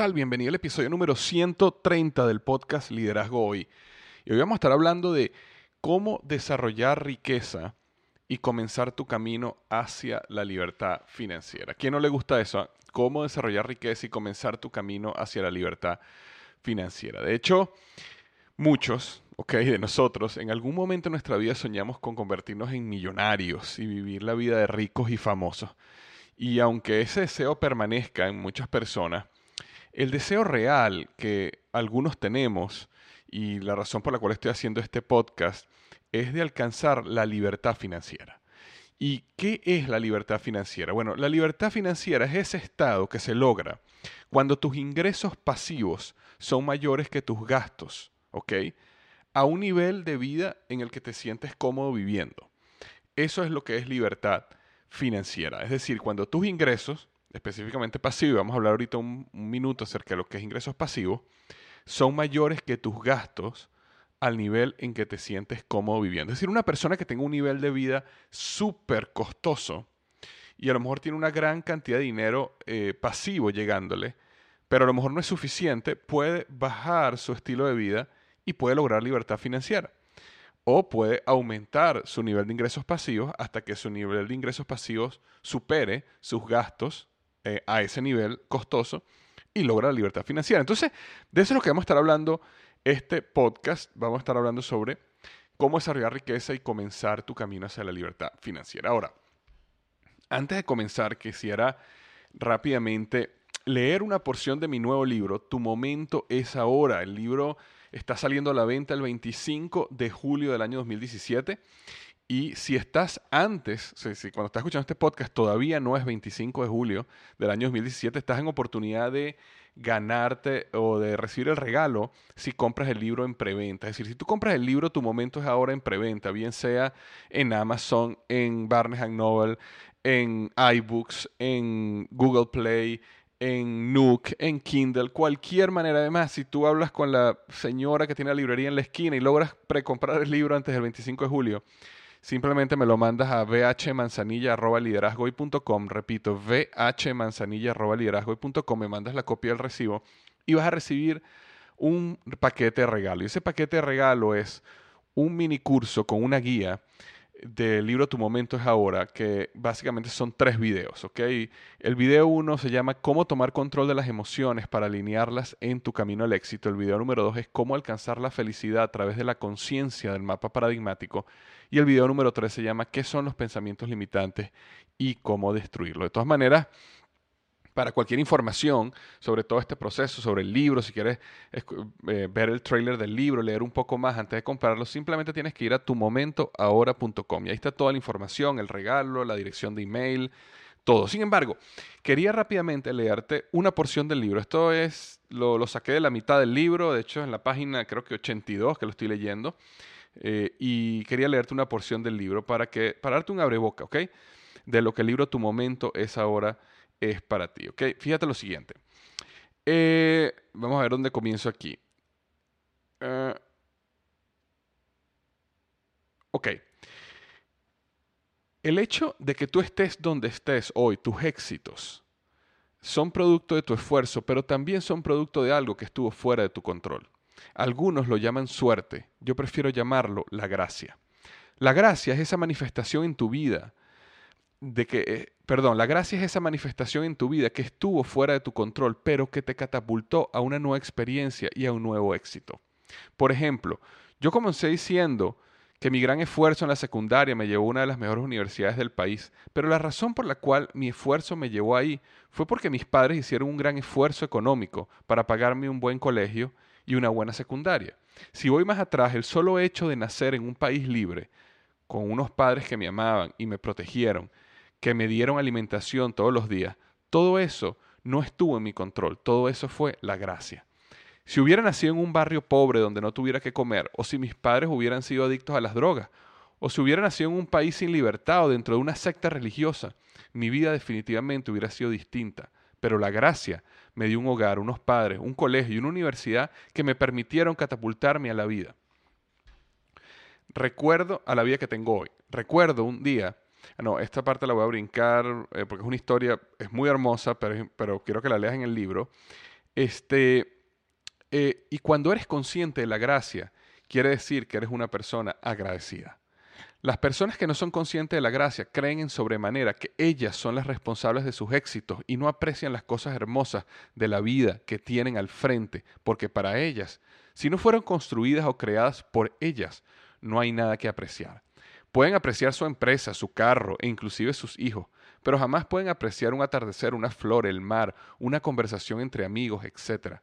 Tal? Bienvenido al episodio número 130 del podcast Liderazgo Hoy. Y hoy vamos a estar hablando de cómo desarrollar riqueza y comenzar tu camino hacia la libertad financiera. ¿A quién no le gusta eso? ¿Cómo desarrollar riqueza y comenzar tu camino hacia la libertad financiera? De hecho, muchos, ok, de nosotros, en algún momento de nuestra vida soñamos con convertirnos en millonarios y vivir la vida de ricos y famosos. Y aunque ese deseo permanezca en muchas personas, el deseo real que algunos tenemos y la razón por la cual estoy haciendo este podcast es de alcanzar la libertad financiera. ¿Y qué es la libertad financiera? Bueno, la libertad financiera es ese estado que se logra cuando tus ingresos pasivos son mayores que tus gastos, ¿ok? A un nivel de vida en el que te sientes cómodo viviendo. Eso es lo que es libertad financiera. Es decir, cuando tus ingresos específicamente pasivo, vamos a hablar ahorita un, minuto acerca de lo que es ingresos pasivos, son mayores que tus gastos al nivel en que te sientes cómodo viviendo. Es decir, una persona que tenga un nivel de vida súper costoso y a lo mejor tiene una gran cantidad de dinero eh, pasivo llegándole, pero a lo mejor no es suficiente, puede bajar su estilo de vida y puede lograr libertad financiera. O puede aumentar su nivel de ingresos pasivos hasta que su nivel de ingresos pasivos supere sus gastos eh, a ese nivel costoso y logra la libertad financiera. Entonces, de eso es lo que vamos a estar hablando este podcast. Vamos a estar hablando sobre cómo desarrollar riqueza y comenzar tu camino hacia la libertad financiera. Ahora, antes de comenzar, quisiera rápidamente leer una porción de mi nuevo libro, Tu momento es ahora. El libro está saliendo a la venta el 25 de julio del año 2017 y si estás antes, si, cuando estás escuchando este podcast todavía no es 25 de julio del año 2017, estás en oportunidad de ganarte o de recibir el regalo si compras el libro en preventa. Es decir, si tú compras el libro, tu momento es ahora en preventa, bien sea en Amazon, en Barnes Noble, en iBooks, en Google Play, en Nook, en Kindle, cualquier manera. Además, si tú hablas con la señora que tiene la librería en la esquina y logras precomprar el libro antes del 25 de julio, simplemente me lo mandas a vhmanzanilla.liderazgoy.com. Repito, vhmanzanilla.liderazgoy.com. Me mandas la copia del recibo y vas a recibir un paquete de regalo. Y ese paquete de regalo es un mini curso con una guía del libro Tu Momento es Ahora, que básicamente son tres videos, ¿ok? El video uno se llama Cómo tomar control de las emociones para alinearlas en tu camino al éxito. El video número dos es Cómo alcanzar la felicidad a través de la conciencia del mapa paradigmático. Y el video número tres se llama ¿Qué son los pensamientos limitantes y cómo destruirlo? De todas maneras, para cualquier información sobre todo este proceso, sobre el libro, si quieres eh, ver el trailer del libro, leer un poco más antes de comprarlo, simplemente tienes que ir a tumomentoahora.com y ahí está toda la información, el regalo, la dirección de email, todo. Sin embargo, quería rápidamente leerte una porción del libro. Esto es, lo, saqué de la mitad del libro, de hecho en la página creo que 82 que lo estoy leyendo, eh, y quería leerte una porción del libro para, que, para darte un abreboca, ¿ok? De lo que el libro Tu Momento es ahora es para ti. ¿ok? Fíjate lo siguiente. Eh, vamos a ver dónde comienzo aquí. Eh, ok. El hecho de que tú estés donde estés hoy, tus éxitos, son producto de tu esfuerzo, pero también son producto de algo que estuvo fuera de tu control. Algunos lo llaman suerte, yo prefiero llamarlo la gracia. La gracia es esa manifestación en tu vida de que, eh, perdón, la gracia es esa manifestación en tu vida que estuvo fuera de tu control, pero que te catapultó a una nueva experiencia y a un nuevo éxito. Por ejemplo, yo comencé diciendo que mi gran esfuerzo en la secundaria me llevó a una de las mejores universidades del país, pero la razón por la cual mi esfuerzo me llevó ahí fue porque mis padres hicieron un gran esfuerzo económico para pagarme un buen colegio y una buena secundaria. Si voy más atrás, el solo hecho de nacer en un país libre, con unos padres que me amaban y me protegieron, que me dieron alimentación todos los días, todo eso no estuvo en mi control, todo eso fue la gracia. Si hubiera nacido en un barrio pobre donde no tuviera que comer, o si mis padres hubieran sido adictos a las drogas, o si hubiera nacido en un país sin libertad o dentro de una secta religiosa, mi vida definitivamente hubiera sido distinta. Pero la gracia me dio un hogar, unos padres, un colegio y una universidad que me permitieron catapultarme a la vida. Recuerdo a la vida que tengo hoy. Recuerdo un día no, esta parte la voy a brincar eh, porque es una historia, es muy hermosa, pero, pero quiero que la leas en el libro. Este, eh, y cuando eres consciente de la gracia, quiere decir que eres una persona agradecida. Las personas que no son conscientes de la gracia creen en sobremanera que ellas son las responsables de sus éxitos y no aprecian las cosas hermosas de la vida que tienen al frente, porque para ellas, si no fueron construidas o creadas por ellas, no hay nada que apreciar. Pueden apreciar su empresa, su carro e inclusive sus hijos, pero jamás pueden apreciar un atardecer, una flor, el mar, una conversación entre amigos, etc.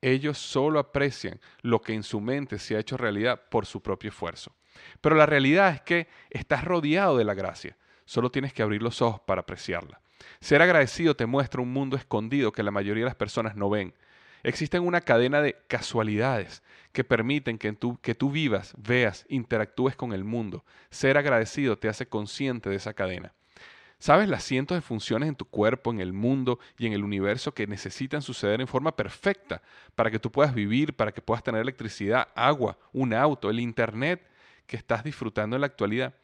Ellos solo aprecian lo que en su mente se ha hecho realidad por su propio esfuerzo. Pero la realidad es que estás rodeado de la gracia, solo tienes que abrir los ojos para apreciarla. Ser agradecido te muestra un mundo escondido que la mayoría de las personas no ven. Existen una cadena de casualidades que permiten que tú, que tú vivas, veas, interactúes con el mundo. Ser agradecido te hace consciente de esa cadena. ¿Sabes las cientos de funciones en tu cuerpo, en el mundo y en el universo que necesitan suceder en forma perfecta para que tú puedas vivir, para que puedas tener electricidad, agua, un auto, el Internet que estás disfrutando en la actualidad?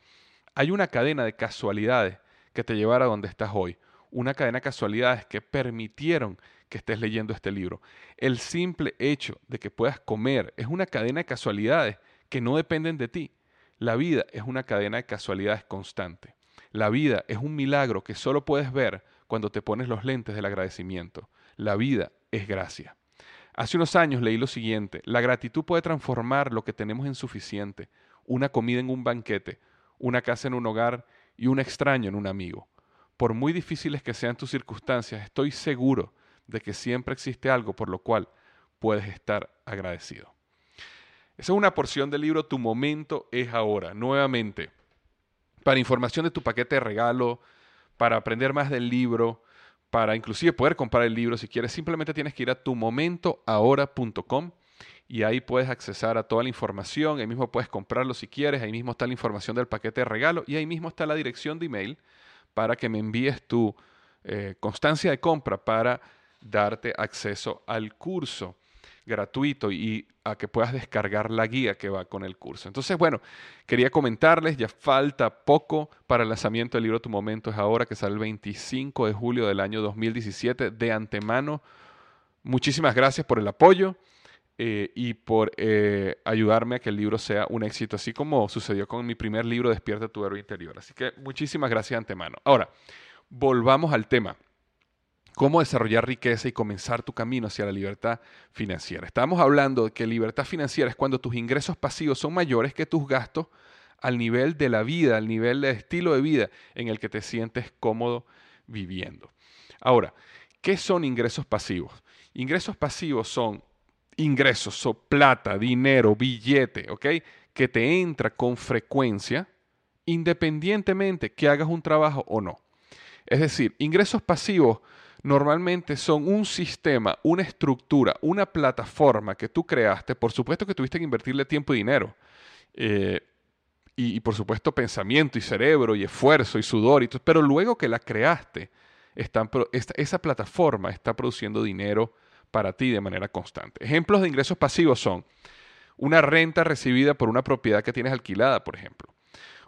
Hay una cadena de casualidades que te llevará a donde estás hoy. Una cadena de casualidades que permitieron que estés leyendo este libro. El simple hecho de que puedas comer es una cadena de casualidades que no dependen de ti. La vida es una cadena de casualidades constante. La vida es un milagro que solo puedes ver cuando te pones los lentes del agradecimiento. La vida es gracia. Hace unos años leí lo siguiente, la gratitud puede transformar lo que tenemos en suficiente, una comida en un banquete, una casa en un hogar y un extraño en un amigo. Por muy difíciles que sean tus circunstancias, estoy seguro de que siempre existe algo por lo cual puedes estar agradecido. Esa es una porción del libro Tu momento es ahora. Nuevamente, para información de tu paquete de regalo, para aprender más del libro, para inclusive poder comprar el libro si quieres, simplemente tienes que ir a tumomentoahora.com y ahí puedes accesar a toda la información, ahí mismo puedes comprarlo si quieres, ahí mismo está la información del paquete de regalo y ahí mismo está la dirección de email para que me envíes tu eh, constancia de compra para darte acceso al curso gratuito y a que puedas descargar la guía que va con el curso. Entonces, bueno, quería comentarles, ya falta poco para el lanzamiento del libro Tu Momento es ahora, que sale el 25 de julio del año 2017. De antemano, muchísimas gracias por el apoyo. Eh, y por eh, ayudarme a que el libro sea un éxito, así como sucedió con mi primer libro, Despierta tu héroe interior. Así que muchísimas gracias de antemano. Ahora, volvamos al tema. ¿Cómo desarrollar riqueza y comenzar tu camino hacia la libertad financiera? Estamos hablando de que libertad financiera es cuando tus ingresos pasivos son mayores que tus gastos al nivel de la vida, al nivel de estilo de vida en el que te sientes cómodo viviendo. Ahora, ¿qué son ingresos pasivos? Ingresos pasivos son ingresos, son plata, dinero, billete, ¿ok? Que te entra con frecuencia independientemente que hagas un trabajo o no. Es decir, ingresos pasivos normalmente son un sistema, una estructura, una plataforma que tú creaste. Por supuesto que tuviste que invertirle tiempo y dinero. Eh, y, por supuesto pensamiento y cerebro y esfuerzo y sudor. Y pero luego que la creaste, esa plataforma está produciendo dinero para ti de manera constante. Ejemplos de ingresos pasivos son una renta recibida por una propiedad que tienes alquilada, por ejemplo.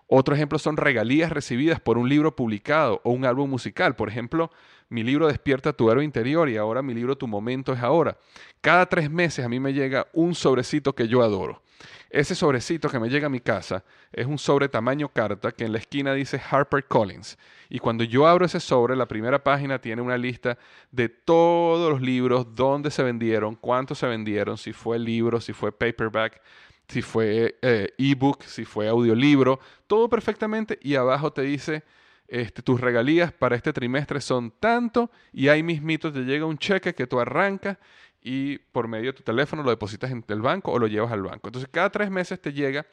Otro ejemplo son regalías recibidas por un libro publicado o un álbum musical. Por ejemplo, mi libro Despierta tu héroe interior y ahora mi libro Tu momento es ahora. Cada tres meses a mí me llega un sobrecito que yo adoro. Ese sobrecito que me llega a mi casa es un sobre tamaño carta que en la esquina dice Harper Collins. Y cuando yo abro ese sobre, la primera página tiene una lista de todos los libros, dónde se vendieron, cuántos se vendieron, si fue libro, si fue paperback, si fue eh, ebook, si fue audiolibro, todo perfectamente. Y abajo te dice este, tus regalías para este trimestre son tanto y ahí mismito te llega un cheque que tú arrancas y por medio de tu teléfono lo depositas en el banco o lo llevas al banco. Entonces cada tres meses te llega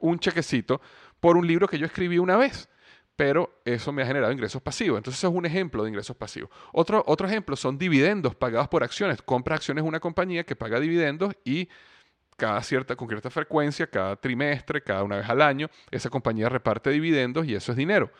un chequecito por un libro que yo escribí una vez, pero eso me ha generado ingresos pasivos. Entonces eso es un ejemplo de ingresos pasivos. Otro, otro ejemplo son dividendos pagados por acciones. Compras acciones de una compañía que paga dividendos y cada cierta, con cierta frecuencia, cada trimestre, cada una vez al año, esa compañía reparte dividendos y eso es dinero.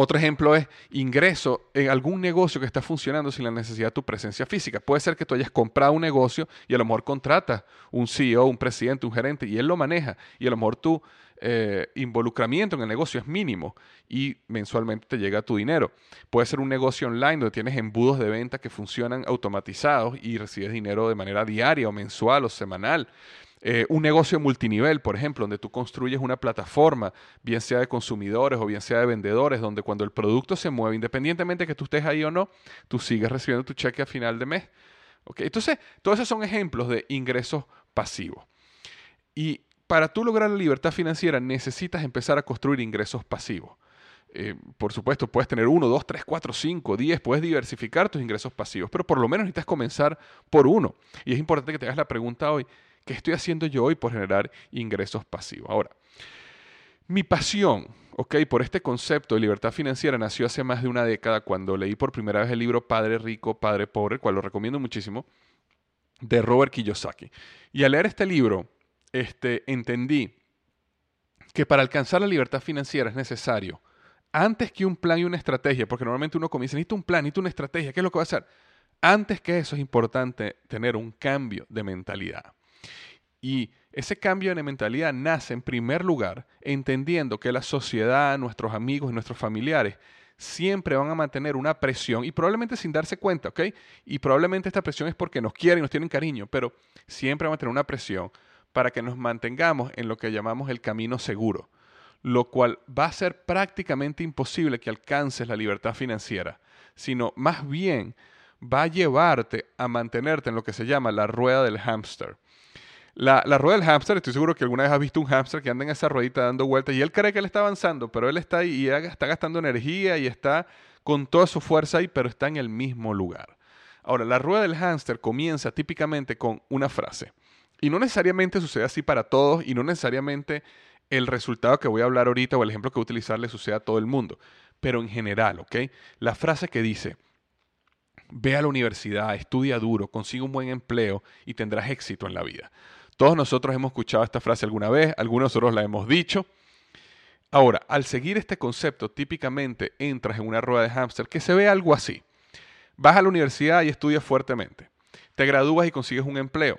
Otro ejemplo es ingreso en algún negocio que está funcionando sin la necesidad de tu presencia física. Puede ser que tú hayas comprado un negocio y a lo mejor contratas un CEO, un presidente, un gerente y él lo maneja y a lo mejor tu eh, involucramiento en el negocio es mínimo y mensualmente te llega tu dinero. Puede ser un negocio online donde tienes embudos de venta que funcionan automatizados y recibes dinero de manera diaria o mensual o semanal. Eh, un negocio multinivel, por ejemplo, donde tú construyes una plataforma, bien sea de consumidores o bien sea de vendedores, donde cuando el producto se mueve, independientemente de que tú estés ahí o no, tú sigues recibiendo tu cheque a final de mes. Entonces, todos esos son ejemplos de ingresos pasivos. Y para tú lograr la libertad financiera necesitas empezar a construir ingresos pasivos. Eh, por supuesto, puedes tener uno, dos, tres, cuatro, cinco, diez, puedes diversificar tus ingresos pasivos, pero por lo menos necesitas comenzar por uno. Y es importante que te hagas la pregunta hoy, ¿Qué estoy haciendo yo hoy por generar ingresos pasivos? Ahora, mi pasión, ok, por este concepto de libertad financiera nació hace más de una década cuando leí por primera vez el libro Padre Rico, Padre Pobre, cual lo recomiendo muchísimo, de Robert Kiyosaki. Y al leer este libro, este, entendí que para alcanzar la libertad financiera es necesario, antes que un plan y una estrategia, porque normalmente uno comienza, necesito un plan, necesito una estrategia, ¿qué es lo que va a hacer? Antes que eso es importante tener un cambio de mentalidad. Y ese cambio de mentalidad nace en primer lugar entendiendo que la sociedad, nuestros amigos y nuestros familiares siempre van a mantener una presión y probablemente sin darse cuenta, ¿ok? Y probablemente esta presión es porque nos quieren nos tienen cariño, pero siempre van a tener una presión para que nos mantengamos en lo que llamamos el camino seguro, lo cual va a ser prácticamente imposible que alcances la libertad financiera, sino más bien va a llevarte a mantenerte en lo que se llama la rueda del hámster. La, rueda del hámster, estoy seguro que alguna vez has visto un hámster que anda en esa ruedita dando vueltas y él cree que él está avanzando, pero él está ahí y está gastando energía y está con toda su fuerza ahí, pero está en el mismo lugar. Ahora, la rueda del hámster comienza típicamente con una frase. Y no necesariamente sucede así para todos y no necesariamente el resultado que voy a hablar ahorita o el ejemplo que voy a utilizar le sucede a todo el mundo, pero en general, ¿ok? La frase que dice, ve a la universidad, estudia duro, consigue un buen empleo y tendrás éxito en la vida. Todos nosotros hemos escuchado esta frase alguna vez, algunos de nosotros la hemos dicho. Ahora, al seguir este concepto, típicamente entras en una rueda de hámster que se ve algo así. Vas a la universidad y estudias fuertemente. Te gradúas y consigues un empleo.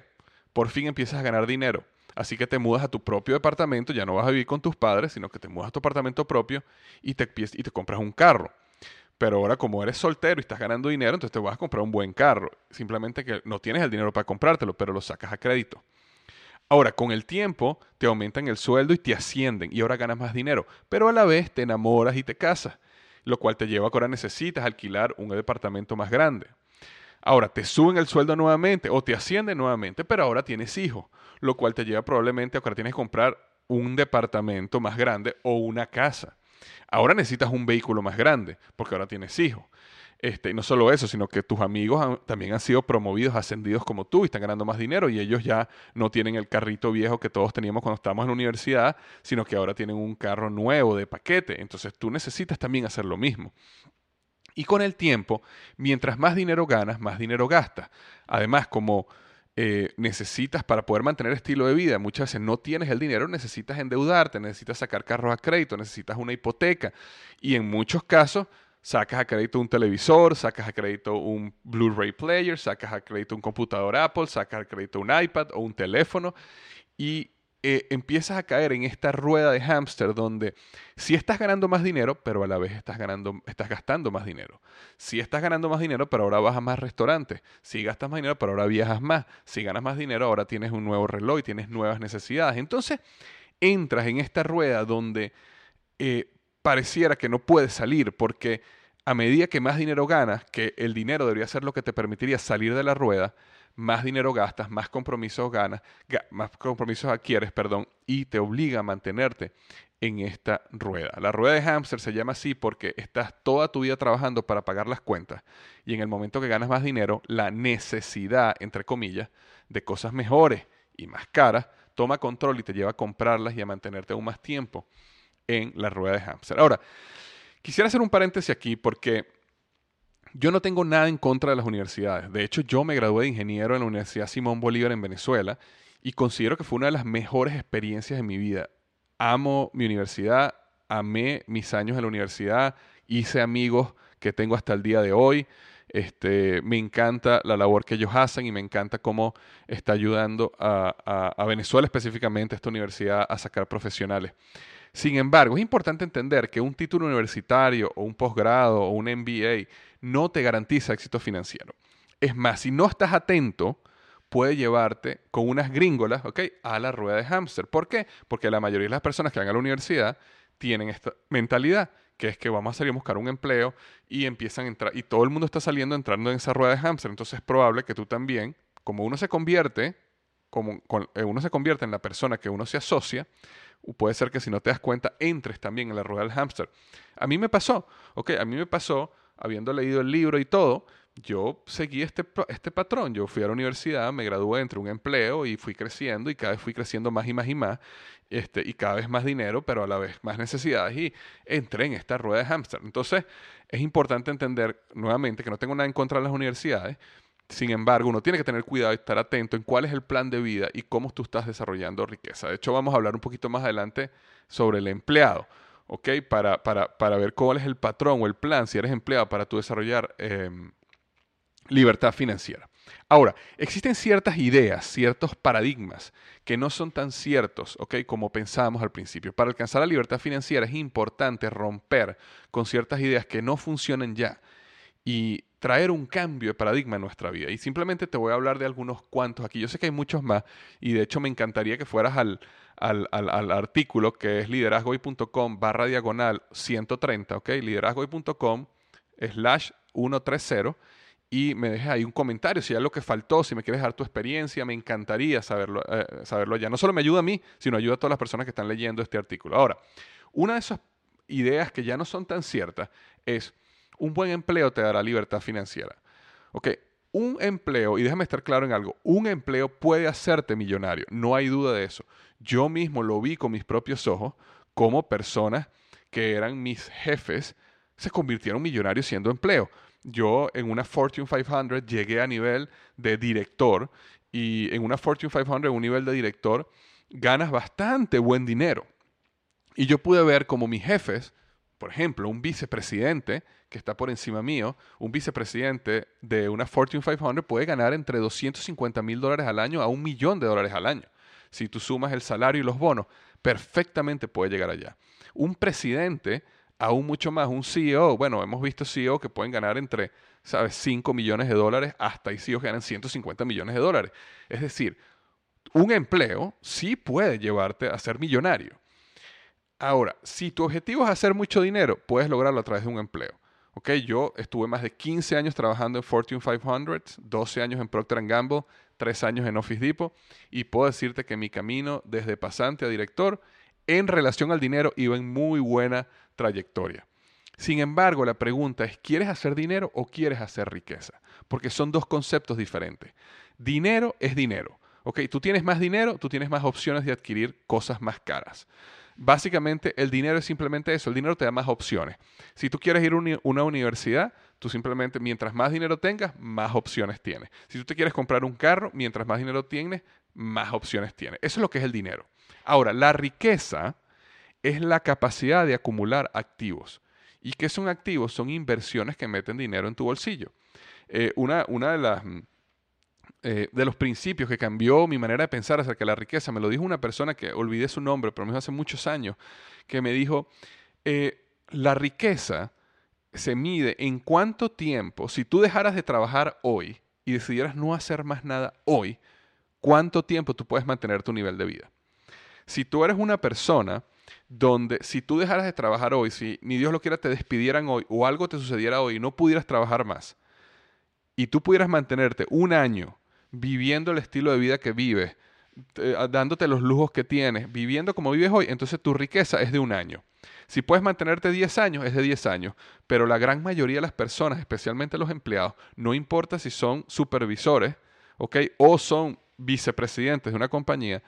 Por fin empiezas a ganar dinero. Así que te mudas a tu propio departamento, ya no vas a vivir con tus padres, sino que te mudas a tu apartamento propio y te, y te compras un carro. Pero ahora como eres soltero y estás ganando dinero, entonces te vas a comprar un buen carro. Simplemente que no tienes el dinero para comprártelo, pero lo sacas a crédito. Ahora, con el tiempo te aumentan el sueldo y te ascienden y ahora ganas más dinero, pero a la vez te enamoras y te casas, lo cual te lleva a que ahora necesitas alquilar un departamento más grande. Ahora te suben el sueldo nuevamente o te ascienden nuevamente, pero ahora tienes hijos, lo cual te lleva probablemente a que ahora tienes que comprar un departamento más grande o una casa. Ahora necesitas un vehículo más grande porque ahora tienes hijos. Este, no solo eso, sino que tus amigos también han sido promovidos, ascendidos como tú y están ganando más dinero y ellos ya no tienen el carrito viejo que todos teníamos cuando estábamos en la universidad, sino que ahora tienen un carro nuevo de paquete. Entonces tú necesitas también hacer lo mismo. Y con el tiempo, mientras más dinero ganas, más dinero gastas. Además, como eh, necesitas para poder mantener estilo de vida, muchas veces no tienes el dinero, necesitas endeudarte, necesitas sacar carros a crédito, necesitas una hipoteca. Y en muchos casos sacas a crédito un televisor, sacas a crédito un Blu-ray player, sacas a crédito un computador Apple, sacas a crédito un iPad o un teléfono y eh, empiezas a caer en esta rueda de hámster donde si estás ganando más dinero, pero a la vez estás, ganando, estás gastando más dinero. Si estás ganando más dinero, pero ahora vas a más restaurantes. Si gastas más dinero, pero ahora viajas más. Si ganas más dinero, ahora tienes un nuevo reloj y tienes nuevas necesidades. Entonces, entras en esta rueda donde eh, pareciera que no puedes salir porque a medida que más dinero ganas, que el dinero debería ser lo que te permitiría salir de la rueda, más dinero gastas, más compromisos ganas, más compromisos adquieres, perdón, y te obliga a mantenerte en esta rueda. La rueda de hámster se llama así porque estás toda tu vida trabajando para pagar las cuentas y en el momento que ganas más dinero, la necesidad, entre comillas, de cosas mejores y más caras, toma control y te lleva a comprarlas y a mantenerte aún más tiempo en la rueda de hámster. Ahora, quisiera hacer un paréntesis aquí porque yo no tengo nada en contra de las universidades. De hecho, yo me gradué de ingeniero en la Universidad Simón Bolívar en Venezuela y considero que fue una de las mejores experiencias de mi vida. Amo mi universidad, amé mis años en la universidad, hice amigos que tengo hasta el día de hoy. Este, me encanta la labor que ellos hacen y me encanta cómo está ayudando a, a Venezuela específicamente, esta universidad, a sacar profesionales. Sin embargo, es importante entender que un título universitario o un posgrado o un MBA no te garantiza éxito financiero. Es más, si no estás atento, puede llevarte con unas gringolas, ¿ok? A la rueda de hámster. ¿Por qué? Porque la mayoría de las personas que van a la universidad tienen esta mentalidad, que es que vamos a salir a buscar un empleo y empiezan a entrar, y todo el mundo está saliendo entrando en esa rueda de hámster. Entonces es probable que tú también, como uno se convierte, como eh, uno se convierte en la persona que uno se asocia, puede ser que si no te das cuenta, entres también en la rueda del hámster. A mí me pasó, ok, a mí me pasó, habiendo leído el libro y todo, yo seguí este, este patrón. Yo fui a la universidad, me gradué, entre un empleo y fui creciendo y cada vez fui creciendo más y más y más, este, y cada vez más dinero, pero a la vez más necesidades y entré en esta rueda de hámster. Entonces, es importante entender nuevamente que no tengo nada en contra de las universidades, sin embargo, uno tiene que tener cuidado y estar atento en cuál es el plan de vida y cómo tú estás desarrollando riqueza. De hecho, vamos a hablar un poquito más adelante sobre el empleado, ¿ok? Para, para, ver cuál es el patrón o el plan, si eres empleado, para tú desarrollar em, libertad financiera. Ahora, existen ciertas ideas, ciertos paradigmas que no son tan ciertos, ¿ok? Como pensábamos al principio. Para alcanzar la libertad financiera es importante romper con ciertas ideas que no funcionan ya y traer un cambio de paradigma en nuestra vida. Y simplemente te voy a hablar de algunos cuantos aquí. Yo sé que hay muchos más y de hecho me encantaría que fueras al, al, al, artículo que es liderazgoy.com barra diagonal 130, ¿ok? liderazgoy.com slash 130 y me dejes ahí un comentario si hay algo que faltó, si me quieres dar tu experiencia, me encantaría saberlo, eh, saberlo allá. No solo me ayuda a mí, sino ayuda a todas las personas que están leyendo este artículo. Ahora, una de esas ideas que ya no son tan ciertas es un buen empleo te dará libertad financiera. Ok, un empleo, y déjame estar claro en algo, un empleo puede hacerte millonario, no hay duda de eso. Yo mismo lo vi con mis propios ojos, como personas que eran mis jefes se convirtieron millonarios siendo empleo. Yo en una Fortune 500 llegué a nivel de director y en una Fortune 500, en un nivel de director, ganas bastante buen dinero. Y yo pude ver como mis jefes por ejemplo, un vicepresidente que está por encima mío, un vicepresidente de una Fortune 500 puede ganar entre 250 mil dólares al año a un millón de dólares al año. Si tú sumas el salario y los bonos, perfectamente puede llegar allá. Un presidente aún mucho más. Un CEO, bueno, hemos visto CEO que pueden ganar entre, ¿sabes?, 5 millones de dólares hasta hay CEOs que ganan 150 millones de dólares. Es decir, un empleo sí puede llevarte a ser millonario. Ahora, si tu objetivo es hacer mucho dinero, puedes lograrlo a través de un empleo. Ok, yo estuve más de 15 años trabajando en Fortune 500, 12 años en Procter Gamble, 3 años en Office Depot y puedo decirte que mi camino desde pasante a director en relación al dinero iba en muy buena trayectoria. Sin embargo, la pregunta es, ¿quieres hacer dinero o quieres hacer riqueza? Porque son dos conceptos diferentes. Dinero es dinero. ¿ok? Tú tienes más dinero, tú tienes más opciones de adquirir cosas más caras. Básicamente, el dinero es simplemente eso. El dinero te da más opciones. Si tú quieres ir a una universidad, tú simplemente, mientras más dinero tengas, más opciones tienes. Si tú te quieres comprar un carro, mientras más dinero tienes, más opciones tienes. Eso es lo que es el dinero. Ahora, la riqueza es la capacidad de acumular activos. ¿Y qué son activos? Son inversiones que meten dinero en tu bolsillo. Eh, una, una de las mm, eh, de los principios que cambió mi manera de pensar acerca de la riqueza. Me lo dijo una persona que olvidé su nombre, pero me dijo hace muchos años, que me dijo, eh, la riqueza se mide en cuánto tiempo, si tú dejaras de trabajar hoy y decidieras no hacer más nada hoy, cuánto tiempo tú puedes mantener tu nivel de vida. Si tú eres una persona donde si tú dejaras de trabajar hoy, si ni Dios lo quiera te despidieran hoy o algo te sucediera hoy y no pudieras trabajar más, y tú pudieras mantenerte un año viviendo el estilo de vida que vives, dándote los lujos que tienes, viviendo como vives hoy, entonces tu riqueza es de un año. Si puedes mantenerte 10 años, es de 10 años, pero la gran mayoría de las personas, especialmente los empleados, no importa si son supervisores, ¿ok? O son vicepresidentes de una compañía,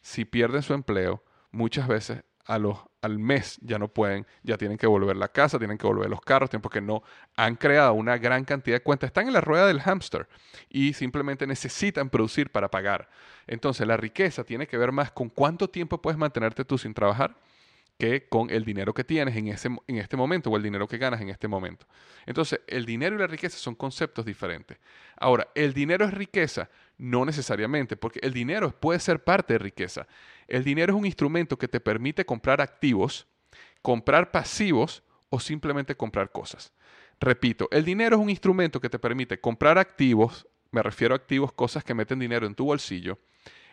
si pierden su empleo, muchas veces a los, al mes ya no pueden, ya tienen que volver la casa, tienen que volver los carros, porque no han creado una gran cantidad de cuentas. Están en la rueda del hámster y simplemente necesitan producir para pagar. Entonces la riqueza tiene que ver más con cuánto tiempo puedes mantenerte tú sin trabajar que con el dinero que tienes en, ese, en este momento o el dinero que ganas en este momento. Entonces, el dinero y la riqueza son conceptos diferentes. Ahora, ¿el dinero es riqueza? No necesariamente, porque el dinero puede ser parte de riqueza. El dinero es un instrumento que te permite comprar activos, comprar pasivos o simplemente comprar cosas. Repito, el dinero es un instrumento que te permite comprar activos, me refiero a activos, cosas que meten dinero en tu bolsillo,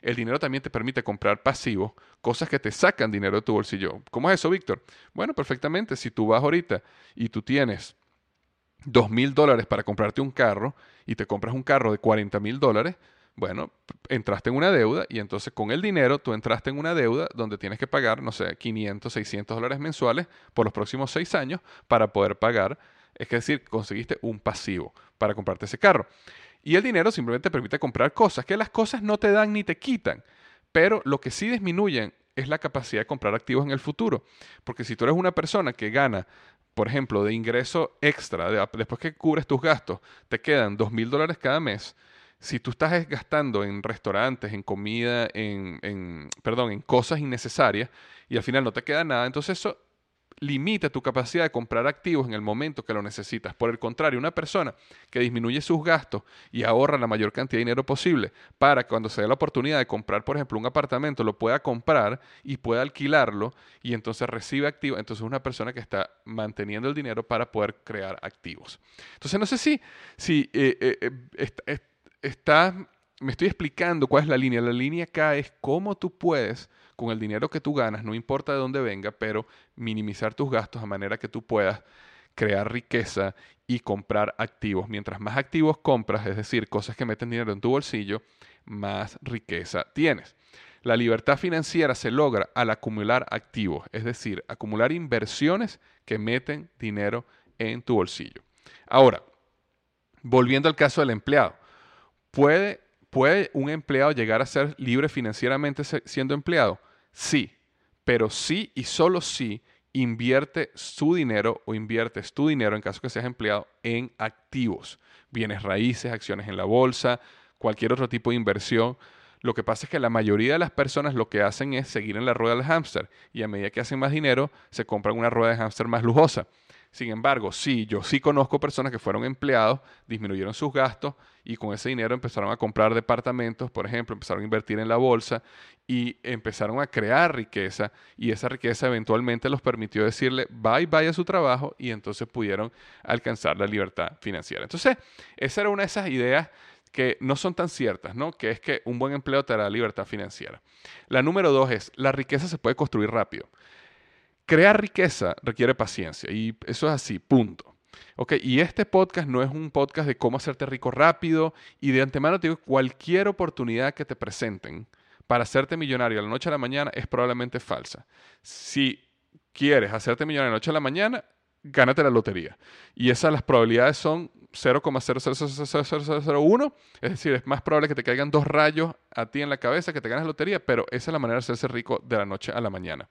el dinero también te permite comprar pasivos, cosas que te sacan dinero de tu bolsillo. ¿Cómo es eso, Víctor? Bueno, perfectamente. Si tú vas ahorita y tú tienes dos mil dólares para comprarte un carro y te compras un carro de 40 mil dólares, bueno, entraste en una deuda y entonces con el dinero tú entraste en una deuda donde tienes que pagar, no sé, 500, 600 dólares mensuales por los próximos seis años para poder pagar. Es decir, conseguiste un pasivo para comprarte ese carro. Y el dinero simplemente te permite comprar cosas, que las cosas no te dan ni te quitan, pero lo que sí disminuyen es la capacidad de comprar activos en el futuro. Porque si tú eres una persona que gana, por ejemplo, de ingreso extra, después que cubres tus gastos, te quedan dos mil dólares cada mes. Si tú estás gastando en restaurantes, en comida, en, en, perdón, en cosas innecesarias y al final no te queda nada, entonces eso limita tu capacidad de comprar activos en el momento que lo necesitas. Por el contrario, una persona que disminuye sus gastos y ahorra la mayor cantidad de dinero posible para cuando se dé la oportunidad de comprar, por ejemplo, un apartamento, lo pueda comprar y pueda alquilarlo y entonces recibe activos. Entonces es una persona que está manteniendo el dinero para poder crear activos. Entonces no sé si, si eh, eh, eh, está, me estoy explicando cuál es la línea. La línea acá es cómo tú puedes con el dinero que tú ganas, no importa de dónde venga, pero minimizar tus gastos a manera que tú puedas crear riqueza y comprar activos. Mientras más activos compras, es decir, cosas que meten dinero en tu bolsillo, más riqueza tienes. La libertad financiera se logra al acumular activos, es decir, acumular inversiones que meten dinero en tu bolsillo. Ahora, volviendo al caso del empleado, puede ¿Puede un empleado llegar a ser libre financieramente siendo empleado? Sí, pero sí y solo si invierte su dinero o inviertes tu dinero en caso que seas empleado en activos, bienes raíces, acciones en la bolsa, cualquier otro tipo de inversión. Lo que pasa es que la mayoría de las personas lo que hacen es seguir en la rueda del hámster y a medida que hacen más dinero se compran una rueda de hámster más lujosa. Sin embargo, sí, yo sí conozco personas que fueron empleados, disminuyeron sus gastos y con ese dinero empezaron a comprar departamentos, por ejemplo, empezaron a invertir en la bolsa y empezaron a crear riqueza y esa riqueza eventualmente los permitió decirle bye bye a su trabajo y entonces pudieron alcanzar la libertad financiera. Entonces, esa era una de esas ideas que no son tan ciertas, ¿no? Que es que un buen empleo te dará libertad financiera. La número dos es, la riqueza se puede construir rápido. Crear riqueza requiere paciencia y eso es así, punto. Ok, y este podcast no es un podcast de cómo hacerte rico rápido y de antemano te digo, cualquier oportunidad que te presenten para hacerte millonario a la noche a la mañana es probablemente falsa. Si quieres hacerte millonario a la noche a la mañana, gánate la lotería. Y esas las probabilidades son 0,000001, es decir, es más probable que te caigan dos rayos a ti en la cabeza que te ganes la lotería, pero esa es la manera de hacerse rico de la noche a la mañana.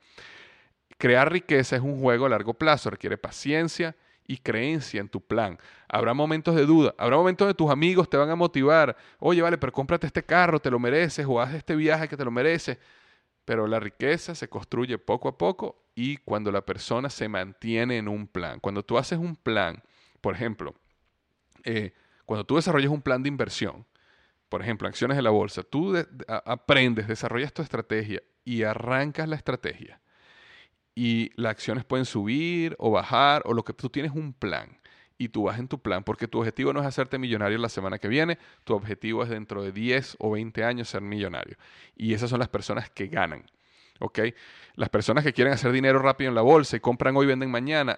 Crear riqueza es un juego a largo plazo, requiere paciencia y creencia en tu plan. Habrá momentos de duda, habrá momentos de tus amigos te van a motivar, oye, vale, pero cómprate este carro, te lo mereces, o haz este viaje que te lo mereces. Pero la riqueza se construye poco a poco y cuando la persona se mantiene en un plan. Cuando tú haces un plan, por ejemplo, eh, cuando tú desarrollas un plan de inversión, por ejemplo, acciones de la bolsa, tú aprendes, desarrollas tu estrategia y arrancas la estrategia y las acciones pueden subir o bajar o lo que tú tienes un plan y tú vas en tu plan porque tu objetivo no es hacerte millonario la semana que viene, tu objetivo es dentro de 10 o 20 años ser millonario. Y esas son las personas que ganan. ¿Ok? Las personas que quieren hacer dinero rápido en la bolsa y compran hoy, venden mañana,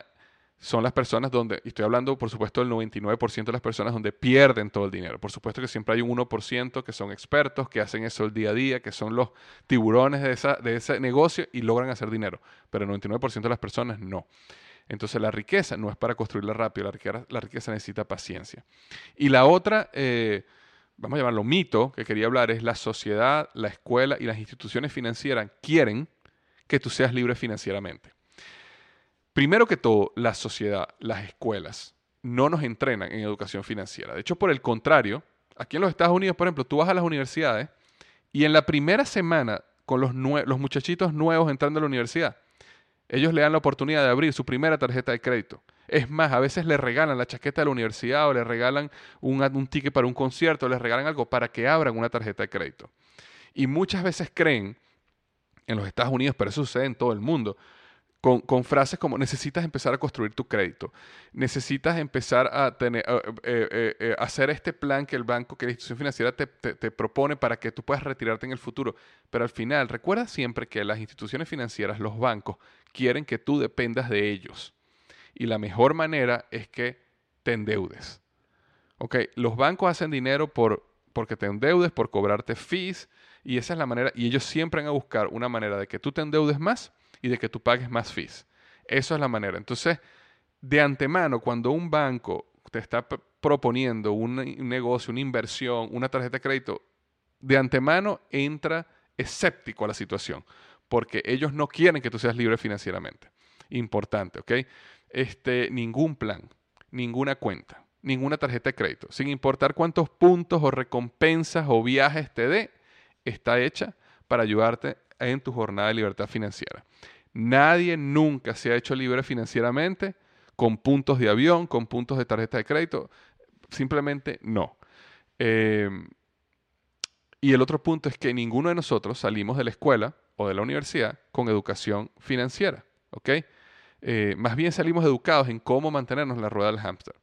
son las personas donde, y estoy hablando por supuesto del 99% de las personas donde pierden todo el dinero. Por supuesto que siempre hay un 1% que son expertos, que hacen eso el día a día, que son los tiburones de, esa, de ese negocio y logran hacer dinero. Pero el 99% de las personas no. Entonces la riqueza no es para construirla rápido, la riqueza, la riqueza necesita paciencia. Y la otra, eh, vamos a llamarlo mito, que quería hablar, es la sociedad, la escuela y las instituciones financieras quieren que tú seas libre financieramente. Primero que todo, la sociedad, las escuelas, no nos entrenan en educación financiera. De hecho, por el contrario, aquí en los Estados Unidos, por ejemplo, tú vas a las universidades y en la primera semana, con los, los muchachitos nuevos entrando a la universidad, ellos le dan la oportunidad de abrir su primera tarjeta de crédito. Es más, a veces le regalan la chaqueta de la universidad o le regalan un, un ticket para un concierto, les regalan algo para que abran una tarjeta de crédito. Y muchas veces creen, en los Estados Unidos, pero eso sucede en todo el mundo, con, frases como necesitas empezar a construir tu crédito, necesitas empezar a tener, eh, eh, eh, hacer este plan que el banco, que la institución financiera te, te, propone para que tú puedas retirarte en el futuro. Pero al final, recuerda siempre que las instituciones financieras, los bancos, quieren que tú dependas de ellos. Y la mejor manera es que te endeudes. ¿Ok? Los bancos hacen dinero por, porque te endeudes, por cobrarte fees, y esa es la manera, y ellos siempre van a buscar una manera de que tú te endeudes más y de que tú pagues más fees. Eso es la manera. Entonces, de antemano, cuando un banco te está proponiendo un, negocio, una inversión, una tarjeta de crédito, de antemano entra escéptico a la situación, porque ellos no quieren que tú seas libre financieramente. Importante, ¿ok? Este, ningún plan, ninguna cuenta, ninguna tarjeta de crédito, sin importar cuántos puntos o recompensas o viajes te dé, está hecha para ayudarte en tu jornada de libertad financiera. Nadie nunca se ha hecho libre financieramente con puntos de avión, con puntos de tarjeta de crédito. Simplemente no. Em, y el otro punto es que ninguno de nosotros salimos de la escuela o de la universidad con educación financiera. ¿ok? Eh, más bien salimos educados en cómo mantenernos en la rueda del hámster.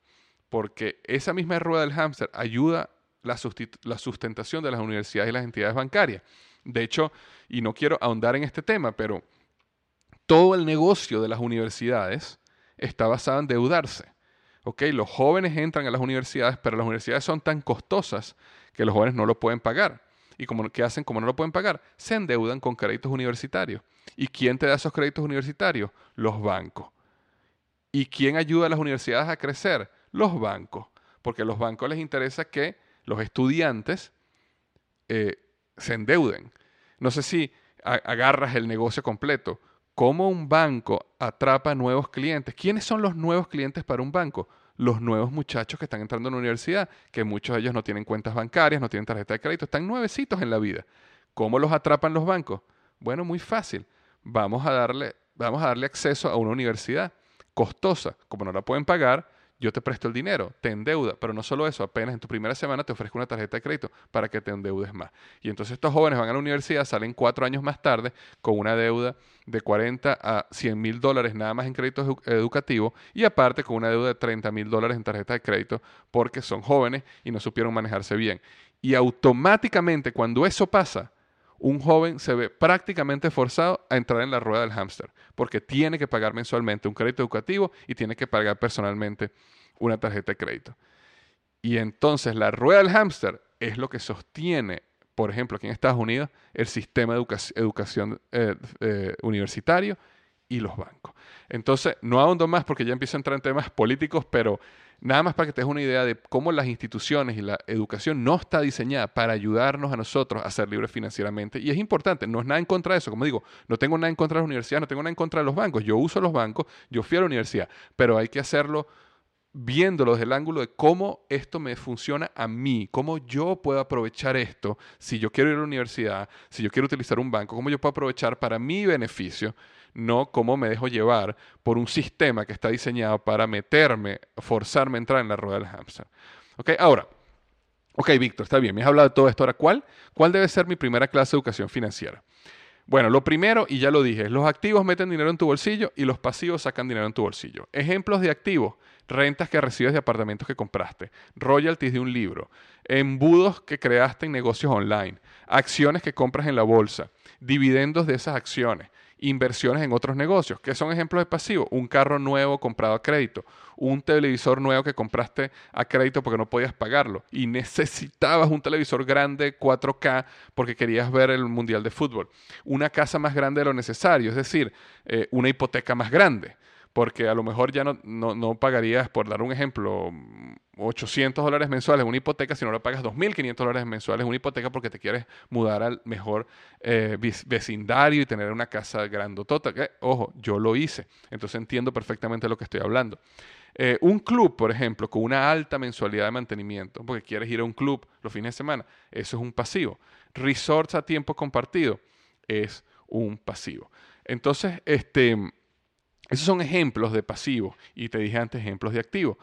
Porque esa misma rueda del hámster ayuda la, la sustentación de las universidades y las entidades bancarias. De hecho, y no quiero ahondar en este tema, pero todo el negocio de las universidades está basado en endeudarse. Los jóvenes entran a las universidades, pero las universidades son tan costosas que los jóvenes no lo pueden pagar. ¿Y como, qué hacen como no lo pueden pagar? Se endeudan con créditos universitarios. ¿Y quién te da esos créditos universitarios? Los bancos. ¿Y quién ayuda a las universidades a crecer? Los bancos. Porque a los bancos les interesa que los estudiantes eh, se endeuden. No sé si agarras el negocio completo. ¿Cómo un banco atrapa nuevos clientes? ¿Quiénes son los nuevos clientes para un banco? Los nuevos muchachos que están entrando a la universidad, que muchos de ellos no tienen cuentas bancarias, no tienen tarjeta de crédito, están nuevecitos en la vida. ¿Cómo los atrapan los bancos? Bueno, muy fácil. Vamos a darle, vamos a darle acceso a una universidad costosa. Como no la pueden pagar, yo te presto el dinero, te endeuda, pero no solo eso, apenas en tu primera semana te ofrezco una tarjeta de crédito para que te endeudes más. Y entonces estos jóvenes van a la universidad, salen cuatro años más tarde con una deuda de 40 a 100 mil dólares nada más en créditos educativos y aparte con una deuda de 30 mil dólares en tarjeta de crédito porque son jóvenes y no supieron manejarse bien. Y automáticamente cuando eso pasa, un joven se ve prácticamente forzado a entrar en la rueda del hámster, porque tiene que pagar mensualmente un crédito educativo y tiene que pagar personalmente una tarjeta de crédito. Y entonces la rueda del hámster es lo que sostiene, por ejemplo, aquí en Estados Unidos, el sistema de educación eh, eh, universitario y los bancos. Entonces, no ahondo más porque ya empiezo a entrar en temas políticos, pero Nada más para que te des una idea de cómo las instituciones y la educación no está diseñada para ayudarnos a nosotros a ser libres financieramente. Y es importante, no es nada en contra de eso. Como digo, no tengo nada en contra de las universidades, no tengo nada en contra de los bancos. Yo uso los bancos, yo fui a la universidad, pero hay que hacerlo viéndolo desde el ángulo de cómo esto me funciona a mí, cómo yo puedo aprovechar esto si yo quiero ir a la universidad, si yo quiero utilizar un banco, cómo yo puedo aprovechar para mi beneficio no cómo me dejo llevar por un sistema que está diseñado para meterme, forzarme a entrar en la rueda del hamster. ¿Ok? Ahora, ok, Víctor, está bien, me has hablado de todo esto. Ahora, ¿cuál, ¿cuál debe ser mi primera clase de educación financiera? Bueno, lo primero, y ya lo dije, los activos meten dinero en tu bolsillo y los pasivos sacan dinero en tu bolsillo. Ejemplos de activos, rentas que recibes de apartamentos que compraste, royalties de un libro, embudos que creaste en negocios online, acciones que compras en la bolsa, dividendos de esas acciones, inversiones en otros negocios. ¿Qué son ejemplos de pasivo? Un carro nuevo comprado a crédito, un televisor nuevo que compraste a crédito porque no podías pagarlo y necesitabas un televisor grande 4K porque querías ver el Mundial de Fútbol, una casa más grande de lo necesario, es decir, eh, una hipoteca más grande porque a lo mejor ya no, no, pagarías, por dar un ejemplo, 800 dólares mensuales en una hipoteca, si no lo pagas 2.500 dólares mensuales en una hipoteca porque te quieres mudar al mejor eh, vecindario y tener una casa grandotota. Que, ojo, yo lo hice, entonces entiendo perfectamente lo que estoy hablando. Eh, un club, por ejemplo, con una alta mensualidad de mantenimiento, porque quieres ir a un club los fines de semana, eso es un pasivo. Resorts a tiempo compartido es un pasivo. Entonces, este esos son ejemplos de pasivo y te dije antes ejemplos de activo.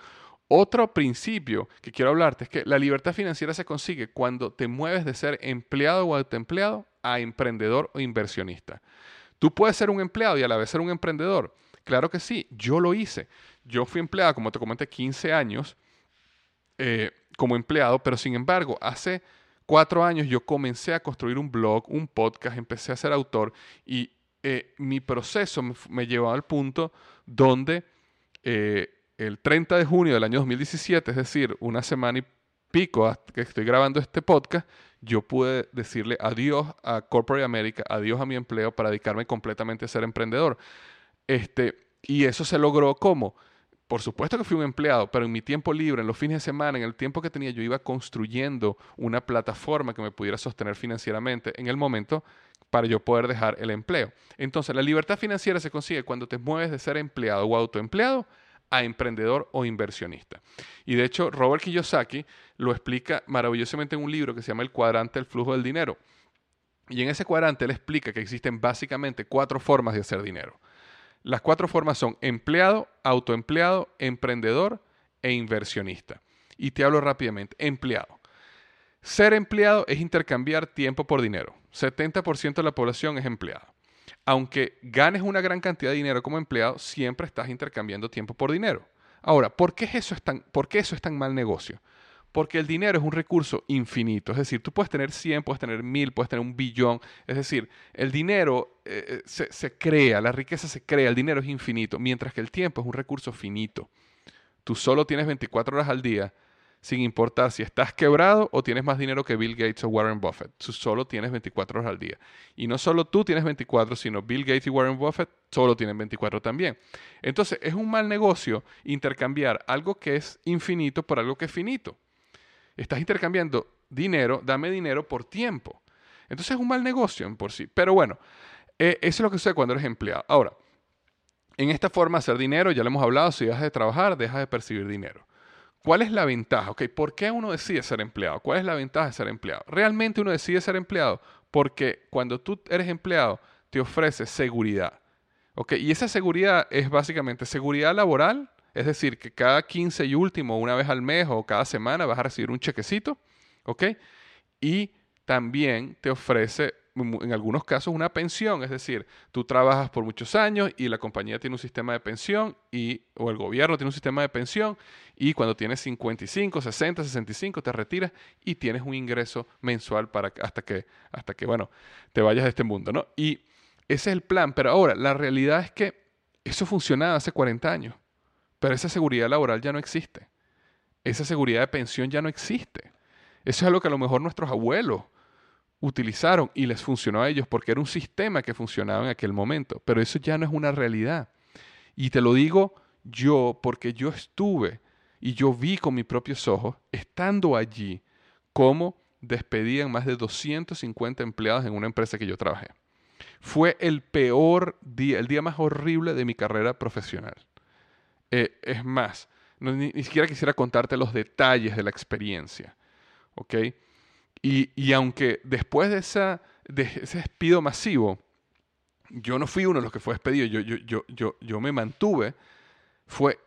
Otro principio que quiero hablarte es que la libertad financiera se consigue cuando te mueves de ser empleado o autoempleado a emprendedor o inversionista. Tú puedes ser un empleado y a la vez ser un emprendedor. Claro que sí, yo lo hice. Yo fui empleado, como te comenté, 15 años eh, como empleado, pero sin embargo, hace cuatro años yo comencé a construir un blog, un podcast, empecé a ser autor y eh, mi proceso me, llevó al punto donde eh, el 30 de junio del año 2017, es decir, una semana y pico que estoy grabando este podcast, yo pude decirle adiós a Corporate America, adiós a mi empleo para dedicarme completamente a ser emprendedor. Este, y eso se logró como por supuesto que fui un empleado, pero en mi tiempo libre, en los fines de semana, en el tiempo que tenía, yo iba construyendo una plataforma que me pudiera sostener financieramente en el momento para yo poder dejar el empleo. Entonces, la libertad financiera se consigue cuando te mueves de ser empleado o autoempleado a emprendedor o inversionista. Y de hecho, Robert Kiyosaki lo explica maravillosamente en un libro que se llama El cuadrante del flujo del dinero. Y en ese cuadrante él explica que existen básicamente cuatro formas de hacer dinero. Las cuatro formas son empleado, autoempleado, emprendedor e inversionista. Y te hablo rápidamente. Empleado. Ser empleado es intercambiar tiempo por dinero. 70% de la población es empleado. Aunque ganes una gran cantidad de dinero como empleado, siempre estás intercambiando tiempo por dinero. Ahora, ¿por qué eso es tan, por qué eso es tan mal negocio? Porque el dinero es un recurso infinito. Es decir, tú puedes tener 100, puedes tener 1000, puedes tener un billón. Es decir, el dinero eh, eh, se, se crea, la riqueza se crea, el dinero es infinito, mientras que el tiempo es un recurso finito. Tú solo tienes 24 horas al día, sin importar si estás quebrado o tienes más dinero que Bill Gates o Warren Buffett. Tú solo tienes 24 horas al día. Y no solo tú tienes 24, sino Bill Gates y Warren Buffett solo tienen 24 también. Entonces, es un mal negocio intercambiar algo que es infinito por algo que es finito. Estás intercambiando dinero, dame dinero por tiempo. Entonces es un mal negocio en por sí. Pero bueno, eh, eso es lo que sucede cuando eres empleado. Ahora, en esta forma de hacer dinero, ya lo hemos hablado, si dejas de trabajar, dejas de percibir dinero. ¿Cuál es la ventaja? Okay, ¿Por qué uno decide ser empleado? ¿Cuál es la ventaja de ser empleado? Realmente uno decide ser empleado porque cuando tú eres empleado te ofrece seguridad. ¿Ok? Y esa seguridad es básicamente seguridad laboral, es decir, que cada 15 y último, una vez al mes o cada semana vas a recibir un chequecito, ¿ok? Y también te ofrece en algunos casos una pensión, es decir, tú trabajas por muchos años y la compañía tiene un sistema de pensión y, o el gobierno tiene un sistema de pensión y cuando tienes 55, 60, 65 te retiras y tienes un ingreso mensual para hasta que hasta que bueno, te vayas de este mundo, ¿no? Y ese es el plan, pero ahora la realidad es que eso funcionaba hace 40 años, pero esa seguridad laboral ya no existe. Esa seguridad de pensión ya no existe. Eso es algo que a lo mejor nuestros abuelos utilizaron y les funcionó a ellos porque era un sistema que funcionaba en aquel momento, pero eso ya no es una realidad. Y te lo digo yo porque yo estuve y yo vi con mis propios ojos, estando allí, cómo despedían más de 250 empleados en una empresa que yo trabajé. Fue el peor día, el día más horrible de mi carrera profesional. Eh, es más, ni, ni, siquiera quisiera contarte los detalles de la experiencia. ¿Ok? Y, aunque después de, esa, de ese despido masivo, yo no fui uno de los que fue despedido, yo, yo, yo, yo, yo me mantuve, fue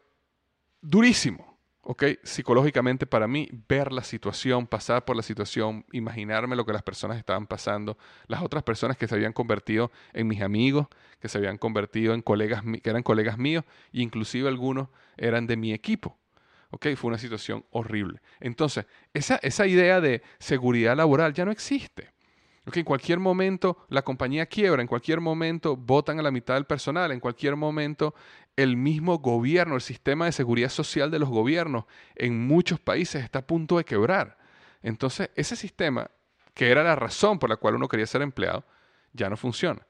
durísimo. ¿ok? Psicológicamente para mí, ver la situación, pasar por la situación, imaginarme lo que las personas estaban pasando, las otras personas que se habían convertido en mis amigos, que se habían convertido en colegas, que eran colegas míos, e inclusive algunos eran de mi equipo. ¿Ok? Fue una situación horrible. Entonces, esa, esa idea de seguridad laboral ya no existe. ¿Ok? En cualquier momento la compañía quiebra, en cualquier momento votan a la mitad del personal, en cualquier momento el mismo gobierno, el sistema de seguridad social de los gobiernos en muchos países está a punto de quebrar. Entonces, ese sistema, que era la razón por la cual uno quería ser empleado, ya no funciona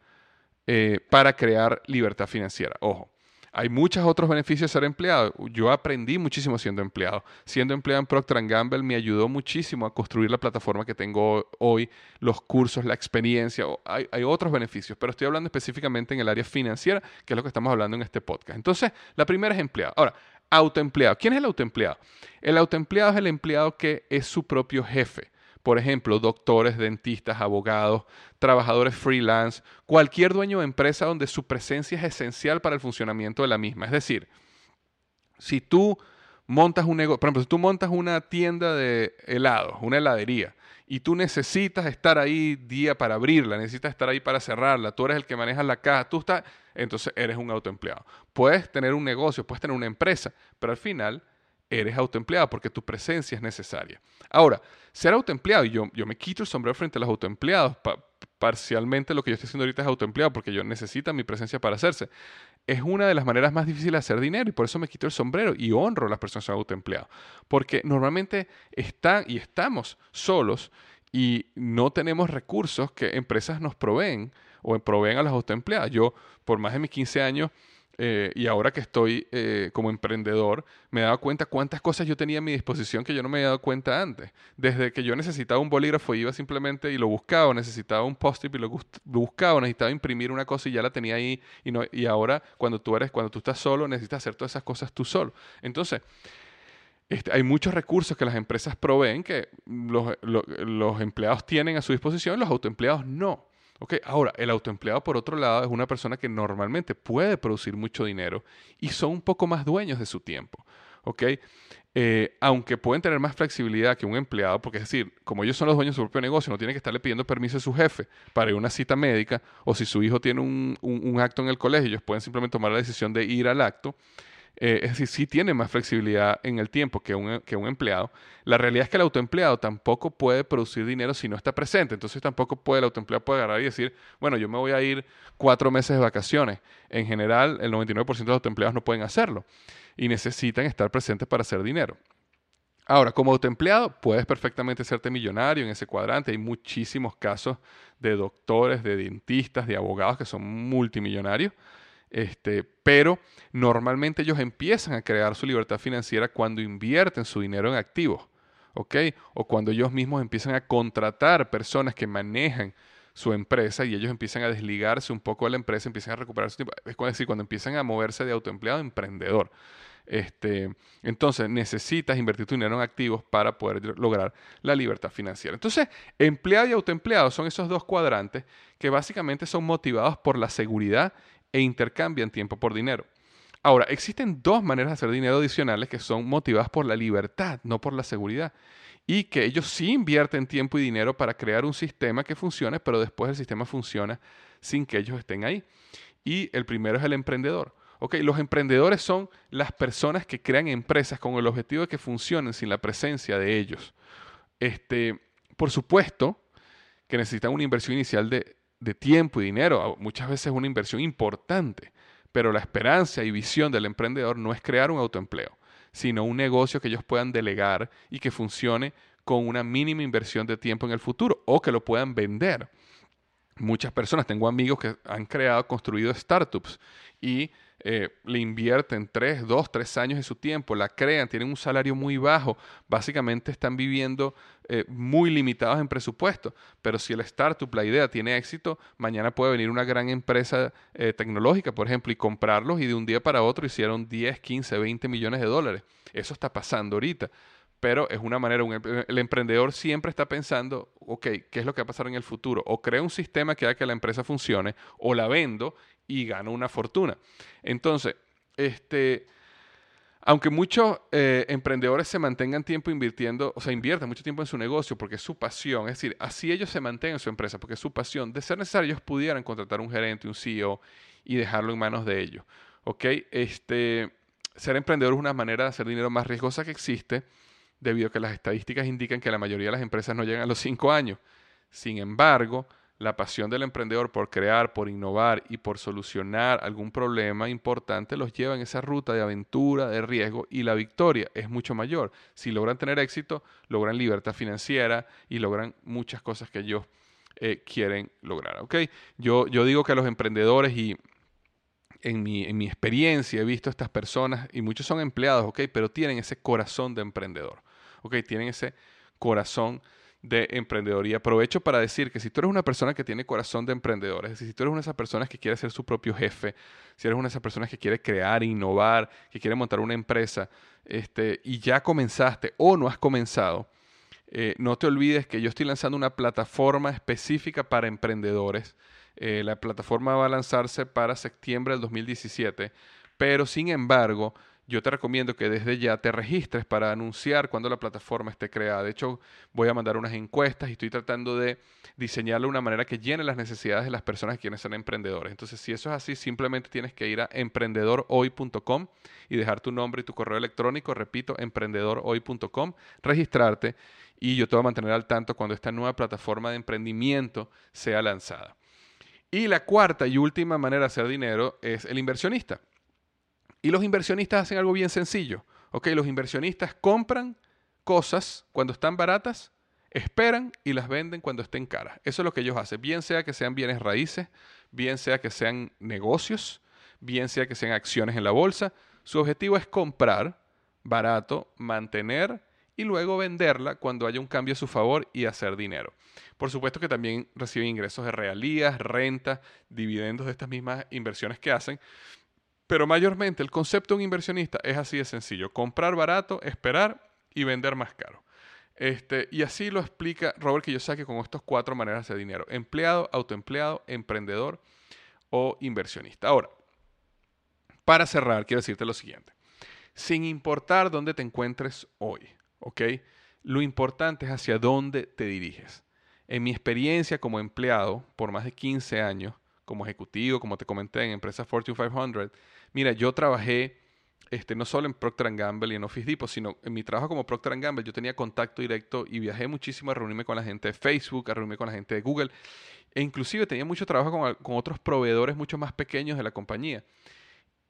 eh, para crear libertad financiera. Ojo, hay muchos otros beneficios de ser empleado. Yo aprendí muchísimo siendo empleado. Siendo empleado en Procter Gamble me ayudó muchísimo a construir la plataforma que tengo hoy, los cursos, la experiencia. Hay, hay otros beneficios, pero estoy hablando específicamente en el área financiera, que es lo que estamos hablando en este podcast. Entonces, la primera es empleado. Ahora, autoempleado. ¿Quién es el autoempleado? El autoempleado es el empleado que es su propio jefe. Por ejemplo, doctores, dentistas, abogados, trabajadores freelance, cualquier dueño de empresa donde su presencia es esencial para el funcionamiento de la misma. Es decir, si tú montas un negocio, por ejemplo, si tú montas una tienda de helados, una heladería, y tú necesitas estar ahí día para abrirla, necesitas estar ahí para cerrarla, tú eres el que maneja la caja, tú estás, entonces eres un autoempleado. Puedes tener un negocio, puedes tener una empresa, pero al final eres autoempleado porque tu presencia es necesaria. Ahora, ser autoempleado, y yo, yo me quito el sombrero frente a los autoempleados, parcialmente lo que yo estoy haciendo ahorita es autoempleado porque yo necesito mi presencia para hacerse. Es una de las maneras más difíciles de hacer dinero y por eso me quito el sombrero y honro a las personas autoempleadas. Porque normalmente están y estamos solos y no tenemos recursos que empresas nos proveen o proveen a los autoempleados. Yo, por más de mis 15 años, eh, y ahora que estoy eh, como emprendedor, me he dado cuenta cuántas cosas yo tenía a mi disposición que yo no me había dado cuenta antes. Desde que yo necesitaba un bolígrafo, iba simplemente y lo buscaba, necesitaba un post-it y lo, buscaba, necesitaba imprimir una cosa y ya la tenía ahí. Y, no, y ahora, cuando tú, eres, cuando tú estás solo, necesitas hacer todas esas cosas tú solo. Entonces, este, hay muchos recursos que las empresas proveen que los, los empleados tienen a su disposición, los autoempleados no. Ahora, el autoempleado, por otro lado, es una persona que normalmente puede producir mucho dinero y son un poco más dueños de su tiempo. Eh, aunque pueden tener más flexibilidad que un empleado, porque es decir, como ellos son los dueños de su propio negocio, no tienen que estarle pidiendo permiso a su jefe para ir a una cita médica, o si su hijo tiene un acto en el colegio, ellos pueden simplemente tomar la decisión de ir al acto. Eh, es decir, sí tiene más flexibilidad en el tiempo que un, que un empleado. La realidad es que el autoempleado tampoco puede producir dinero si no está presente. Entonces tampoco puede el autoempleado puede agarrar y decir, bueno, yo me voy a ir cuatro meses de vacaciones. En general, el 99% de los autoempleados no pueden hacerlo y necesitan estar presentes para hacer dinero. Ahora, como autoempleado, puedes perfectamente serte millonario en ese cuadrante. Hay muchísimos casos de doctores, de dentistas, de abogados que son multimillonarios este, pero normalmente ellos empiezan a crear su libertad financiera cuando invierten su dinero en activos, ¿ok? O cuando ellos mismos empiezan a contratar personas que manejan su empresa y ellos empiezan a desligarse un poco de la empresa, empiezan a recuperar su tiempo. Es decir, cuando empiezan a moverse de autoempleado a emprendedor. Este, entonces necesitas invertir tu dinero en activos para poder lograr la libertad financiera. Entonces, empleado y autoempleado son esos dos cuadrantes que básicamente son motivados por la seguridad e intercambian tiempo por dinero. Ahora, existen dos maneras de hacer dinero adicionales que son motivadas por la libertad, no por la seguridad. Y que ellos sí invierten tiempo y dinero para crear un sistema que funcione, pero después el sistema funciona sin que ellos estén ahí. Y el primero es el emprendedor. Ok, los emprendedores son las personas que crean empresas con el objetivo de que funcionen sin la presencia de ellos. Este, por supuesto que necesitan una inversión inicial de, de tiempo y dinero, muchas veces una inversión importante. Pero la esperanza y visión del emprendedor no es crear un autoempleo, sino un negocio que ellos puedan delegar y que funcione con una mínima inversión de tiempo en el futuro o que lo puedan vender. Muchas personas, tengo amigos que han creado, construido startups y eh, le invierten tres, dos, tres años de su tiempo, la crean, tienen un salario muy bajo, básicamente están viviendo eh, muy limitados en presupuesto, pero si el startup, la idea tiene éxito, mañana puede venir una gran empresa eh, tecnológica, por ejemplo, y comprarlos y de un día para otro hicieron 10, 15, 20 millones de dólares. Eso está pasando ahorita pero es una manera, el emprendedor siempre está pensando, ok, ¿qué es lo que va a pasar en el futuro? O creo un sistema que haga que la empresa funcione, o la vendo y gano una fortuna. Entonces, este, aunque muchos eh, emprendedores se mantengan tiempo invirtiendo, o sea, inviertan mucho tiempo en su negocio porque es su pasión, es decir, así ellos se mantengan en su empresa porque es su pasión, de ser necesario ellos pudieran contratar un gerente, un CEO y dejarlo en manos de ellos. ¿Ok? Este, ser emprendedor es una manera de hacer dinero más riesgosa que existe debido a que las estadísticas indican que la mayoría de las empresas no llegan a los cinco años. Sin embargo, la pasión del emprendedor por crear, por innovar y por solucionar algún problema importante los lleva en esa ruta de aventura, de riesgo y la victoria es mucho mayor. Si logran tener éxito, logran libertad financiera y logran muchas cosas que ellos eh, quieren lograr. Yo, yo digo que los emprendedores y en mi, en mi experiencia he visto a estas personas y muchos son empleados, ¿ok? pero tienen ese corazón de emprendedor. ¿ok? Tienen ese corazón de emprendedor. Y aprovecho para decir que si tú eres una persona que tiene corazón de emprendedor, es decir, si tú eres una de esas personas que quiere ser su propio jefe, si eres una de esas personas que quiere crear, innovar, que quiere montar una empresa, este, y ya comenzaste o no has comenzado, eh, no te olvides que yo estoy lanzando una plataforma específica para emprendedores. Eh, la plataforma va a lanzarse para septiembre del 2017, pero sin embargo, yo te recomiendo que desde ya te registres para anunciar cuando la plataforma esté creada. De hecho, voy a mandar unas encuestas y estoy tratando de diseñarlo de una manera que llene las necesidades de las personas que quieren ser emprendedores. Entonces, si eso es así, simplemente tienes que ir a emprendedorhoy.com y dejar tu nombre y tu correo electrónico, repito, emprendedorhoy.com, registrarte y yo te voy a mantener al tanto cuando esta nueva plataforma de emprendimiento sea lanzada. Y la cuarta y última manera de hacer dinero es el inversionista. Y los inversionistas hacen algo bien sencillo. ¿ok? Los inversionistas compran cosas cuando están baratas, esperan y las venden cuando estén caras. Eso es lo que ellos hacen. Bien sea que sean bienes raíces, bien sea que sean negocios, bien sea que sean acciones en la bolsa. Su objetivo es comprar barato, mantener y luego venderla cuando haya un cambio a su favor y hacer dinero. Por supuesto que también reciben ingresos de realías, renta, dividendos de estas mismas inversiones que hacen, pero mayormente el concepto de un inversionista es así de sencillo. Comprar barato, esperar y vender más caro. Este, y así lo explica Robert Kiyosaki con estas cuatro maneras de dinero. Empleado, autoempleado, emprendedor o inversionista. Ahora, para cerrar, quiero decirte lo siguiente. Sin importar dónde te encuentres hoy, ¿ok? Lo importante es hacia dónde te diriges. En mi experiencia como empleado por más de 15 años, como ejecutivo, como te comenté, en empresas Fortune 500, Mira, yo trabajé este, no solo en Procter Gamble y en Office Depot, sino en mi trabajo como Procter Gamble yo tenía contacto directo y viajé muchísimo a reunirme con la gente de Facebook, a reunirme con la gente de Google e inclusive tenía mucho trabajo con, con otros proveedores mucho más pequeños de la compañía.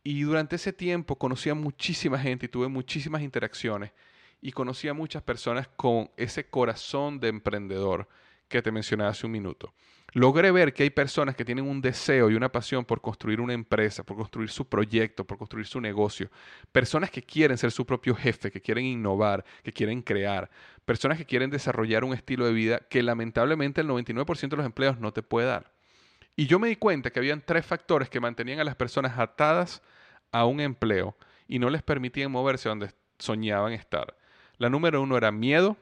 Y durante ese tiempo conocí a muchísima gente y tuve muchísimas interacciones y conocí a muchas personas con ese corazón de emprendedor que te mencioné hace un minuto logré ver que hay personas que tienen un deseo y una pasión por construir una empresa, por construir su proyecto, por construir su negocio. Personas que quieren ser su propio jefe, que quieren innovar, que quieren crear. Personas que quieren desarrollar un estilo de vida que lamentablemente el 99% de los empleos no te puede dar. Y yo me di cuenta que habían tres factores que mantenían a las personas atadas a un empleo y no les permitían moverse donde soñaban estar. La número uno era miedo,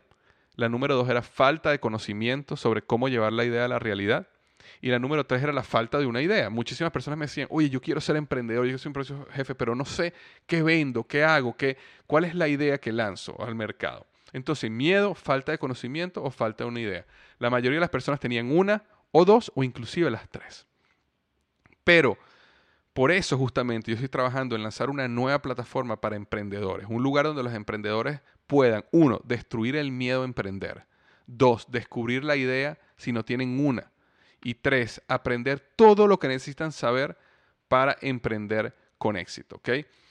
la número dos era falta de conocimiento sobre cómo llevar la idea a la realidad. Y la número tres era la falta de una idea. Muchísimas personas me decían, oye, yo quiero ser emprendedor, yo soy un jefe, pero no sé qué vendo, qué hago, qué, cuál es la idea que lanzo al mercado. Entonces, miedo, falta de conocimiento o falta de una idea. La mayoría de las personas tenían una o dos o inclusive las tres. Pero por eso justamente yo estoy trabajando en lanzar una nueva plataforma para emprendedores, un lugar donde los emprendedores puedan, uno, destruir el miedo a emprender, dos, descubrir la idea si no tienen una, y tres, aprender todo lo que necesitan saber para emprender con éxito.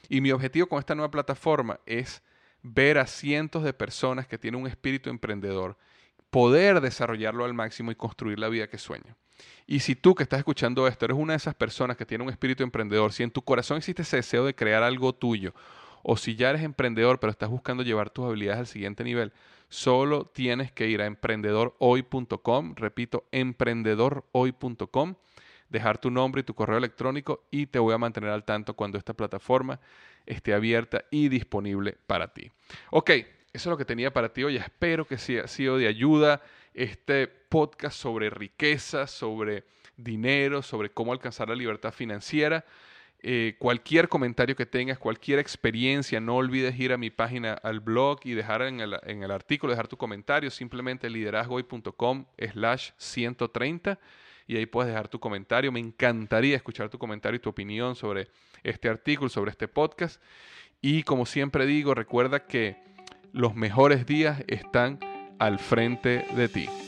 Y mi objetivo con esta nueva plataforma es ver a cientos de personas que tienen un espíritu emprendedor, poder desarrollarlo al máximo y construir la vida que sueña. Y si tú que estás escuchando esto eres una de esas personas que tiene un espíritu emprendedor, si en tu corazón existe ese deseo de crear algo tuyo, o si ya eres emprendedor pero estás buscando llevar tus habilidades al siguiente nivel, solo tienes que ir a emprendedorhoy.com, repito, emprendedorhoy.com, dejar tu nombre y tu correo electrónico y te voy a mantener al tanto cuando esta plataforma esté abierta y disponible para ti. Ok, eso es lo que tenía para ti hoy. Espero que sea sido de ayuda este podcast sobre riqueza, sobre dinero, sobre cómo alcanzar la libertad financiera. Eh, cualquier comentario que tengas, cualquier experiencia, no olvides ir a mi página, al blog y dejar en el, artículo, dejar tu comentario, simplemente liderazgoy.com slash 130 y ahí puedes dejar tu comentario. Me encantaría escuchar tu comentario y tu opinión sobre este artículo, sobre este podcast. Y como siempre digo, recuerda que los mejores días están al frente de ti.